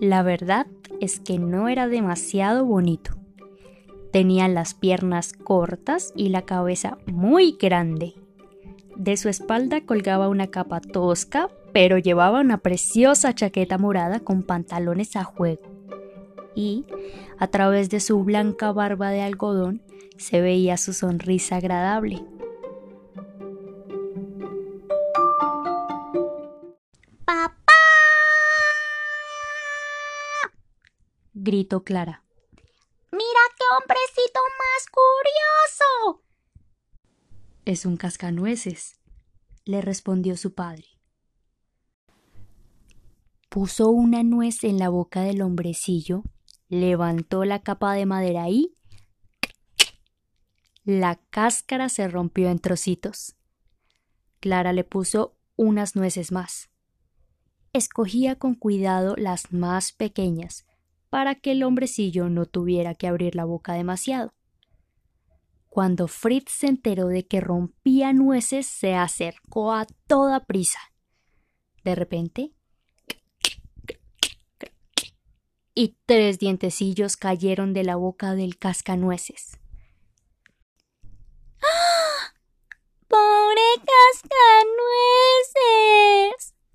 La verdad es que no era demasiado bonito. Tenía las piernas cortas y la cabeza muy grande. De su espalda colgaba una capa tosca, pero llevaba una preciosa chaqueta morada con pantalones a juego. Y, a través de su blanca barba de algodón, se veía su sonrisa agradable. ¡Papá! Gritó Clara. ¡Mira qué hombrecito más curioso! Es un cascanueces, le respondió su padre. Puso una nuez en la boca del hombrecillo, levantó la capa de madera y la cáscara se rompió en trocitos. Clara le puso unas nueces más. Escogía con cuidado las más pequeñas, para que el hombrecillo no tuviera que abrir la boca demasiado. Cuando Fritz se enteró de que rompía nueces, se acercó a toda prisa. De repente, y tres dientecillos cayeron de la boca del cascanueces. ¡Ah! ¡Pobre cascanueces!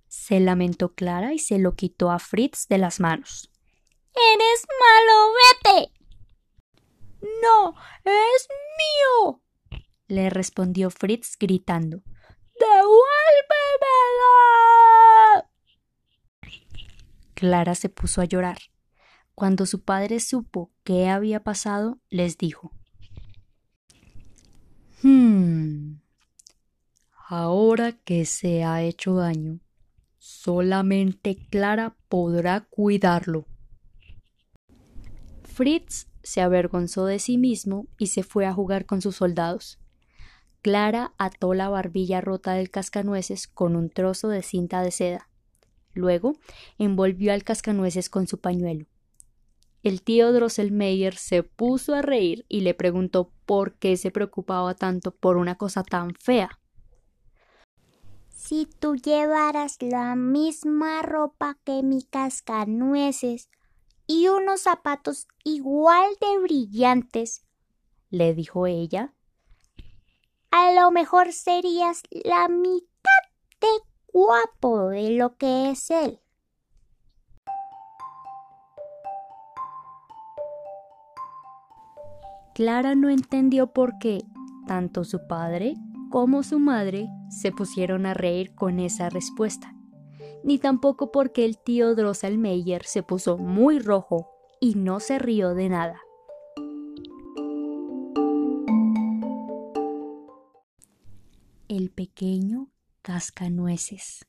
se lamentó Clara y se lo quitó a Fritz de las manos. ¡Eres malo! ¡Vete! No, es mío, le respondió Fritz gritando. ¡Devuélvemelo! Clara se puso a llorar. Cuando su padre supo qué había pasado, les dijo Hmm. Ahora que se ha hecho daño, solamente Clara podrá cuidarlo. Fritz se avergonzó de sí mismo y se fue a jugar con sus soldados. Clara ató la barbilla rota del cascanueces con un trozo de cinta de seda. Luego envolvió al cascanueces con su pañuelo. El tío Drosselmeyer se puso a reír y le preguntó por qué se preocupaba tanto por una cosa tan fea. Si tú llevaras la misma ropa que mi cascanueces, y unos zapatos igual de brillantes, le dijo ella. A lo mejor serías la mitad de guapo de lo que es él. Clara no entendió por qué tanto su padre como su madre se pusieron a reír con esa respuesta ni tampoco porque el tío Drosselmeyer se puso muy rojo y no se rió de nada. El pequeño cascanueces.